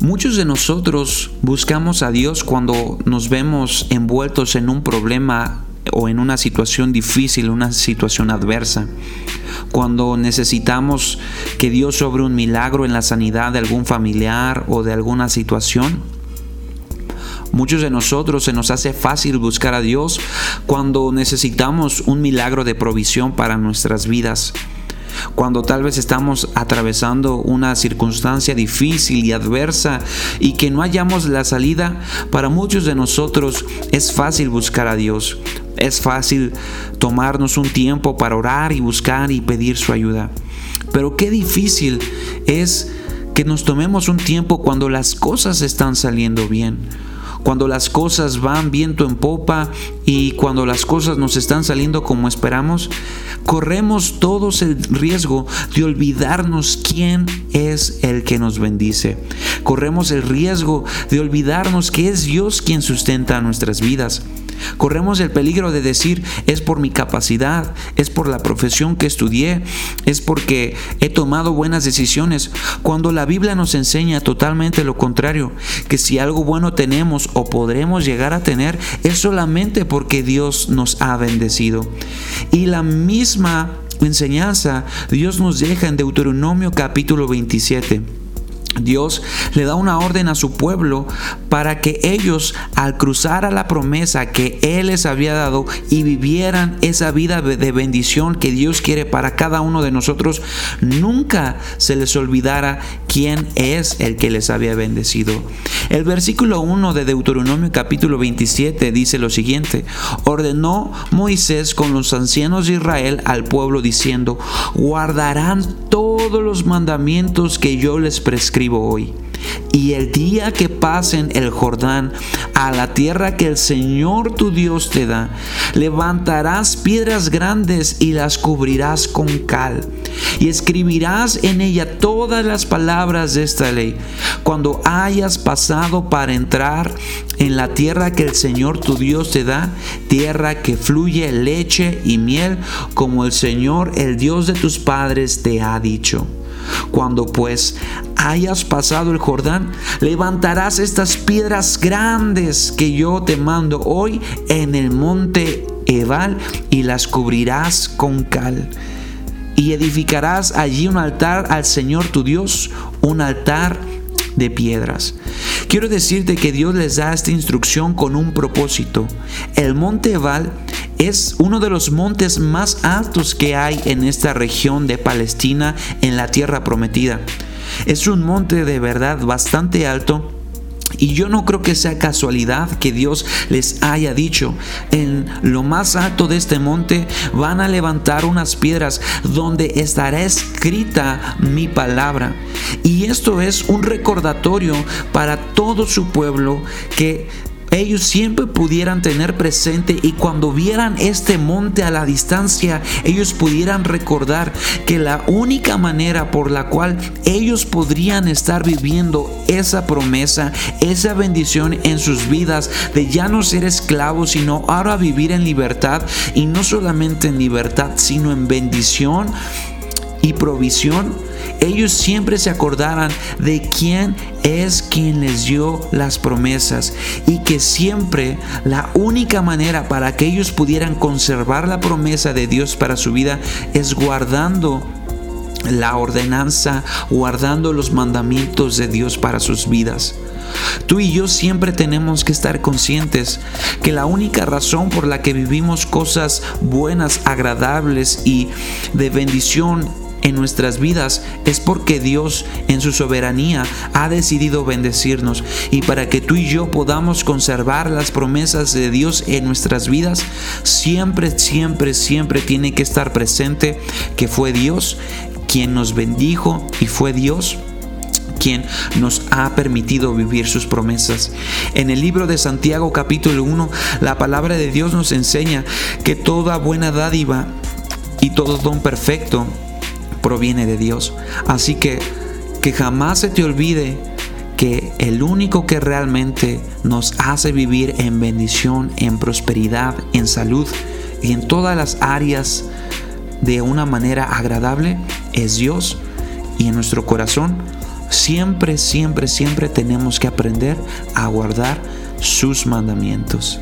Muchos de nosotros buscamos a Dios cuando nos vemos envueltos en un problema o en una situación difícil, una situación adversa. Cuando necesitamos que Dios sobre un milagro en la sanidad de algún familiar o de alguna situación. Muchos de nosotros se nos hace fácil buscar a Dios cuando necesitamos un milagro de provisión para nuestras vidas cuando tal vez estamos atravesando una circunstancia difícil y adversa y que no hallamos la salida, para muchos de nosotros es fácil buscar a Dios. Es fácil tomarnos un tiempo para orar y buscar y pedir su ayuda. Pero qué difícil es que nos tomemos un tiempo cuando las cosas están saliendo bien cuando las cosas van viento en popa y cuando las cosas nos están saliendo como esperamos, corremos todos el riesgo de olvidarnos quién es el que nos bendice. Corremos el riesgo de olvidarnos que es Dios quien sustenta nuestras vidas. Corremos el peligro de decir es por mi capacidad, es por la profesión que estudié, es porque he tomado buenas decisiones, cuando la Biblia nos enseña totalmente lo contrario, que si algo bueno tenemos o podremos llegar a tener es solamente porque Dios nos ha bendecido. Y la misma enseñanza Dios nos deja en Deuteronomio capítulo 27. Dios le da una orden a su pueblo para que ellos al cruzar a la promesa que Él les había dado y vivieran esa vida de bendición que Dios quiere para cada uno de nosotros, nunca se les olvidara quién es el que les había bendecido. El versículo 1 de Deuteronomio capítulo 27 dice lo siguiente, ordenó Moisés con los ancianos de Israel al pueblo diciendo, guardarán todos los mandamientos que yo les prescribo hoy. Y el día que pasen el Jordán a la tierra que el Señor tu Dios te da, levantarás piedras grandes y las cubrirás con cal. Y escribirás en ella todas las palabras de esta ley. Cuando hayas pasado para entrar en la tierra que el Señor tu Dios te da, tierra que fluye leche y miel, como el Señor, el Dios de tus padres, te ha dicho. Cuando pues hayas pasado el Jordán, levantarás estas piedras grandes que yo te mando hoy en el monte Ebal y las cubrirás con cal. Y edificarás allí un altar al Señor tu Dios, un altar de piedras. Quiero decirte que Dios les da esta instrucción con un propósito. El monte Ebal es uno de los montes más altos que hay en esta región de Palestina, en la tierra prometida. Es un monte de verdad bastante alto. Y yo no creo que sea casualidad que Dios les haya dicho, en lo más alto de este monte van a levantar unas piedras donde estará escrita mi palabra. Y esto es un recordatorio para todo su pueblo que ellos siempre pudieran tener presente y cuando vieran este monte a la distancia, ellos pudieran recordar que la única manera por la cual ellos podrían estar viviendo esa promesa, esa bendición en sus vidas de ya no ser esclavos, sino ahora vivir en libertad y no solamente en libertad, sino en bendición y provisión, ellos siempre se acordaran de quién es quien les dio las promesas y que siempre la única manera para que ellos pudieran conservar la promesa de Dios para su vida es guardando la ordenanza, guardando los mandamientos de Dios para sus vidas. Tú y yo siempre tenemos que estar conscientes que la única razón por la que vivimos cosas buenas, agradables y de bendición en nuestras vidas es porque Dios en su soberanía ha decidido bendecirnos y para que tú y yo podamos conservar las promesas de Dios en nuestras vidas, siempre, siempre, siempre tiene que estar presente que fue Dios quien nos bendijo y fue Dios quien nos ha permitido vivir sus promesas. En el libro de Santiago capítulo 1, la palabra de Dios nos enseña que toda buena dádiva y todo don perfecto proviene de Dios. Así que que jamás se te olvide que el único que realmente nos hace vivir en bendición, en prosperidad, en salud y en todas las áreas de una manera agradable es Dios. Y en nuestro corazón Siempre, siempre, siempre tenemos que aprender a guardar sus mandamientos.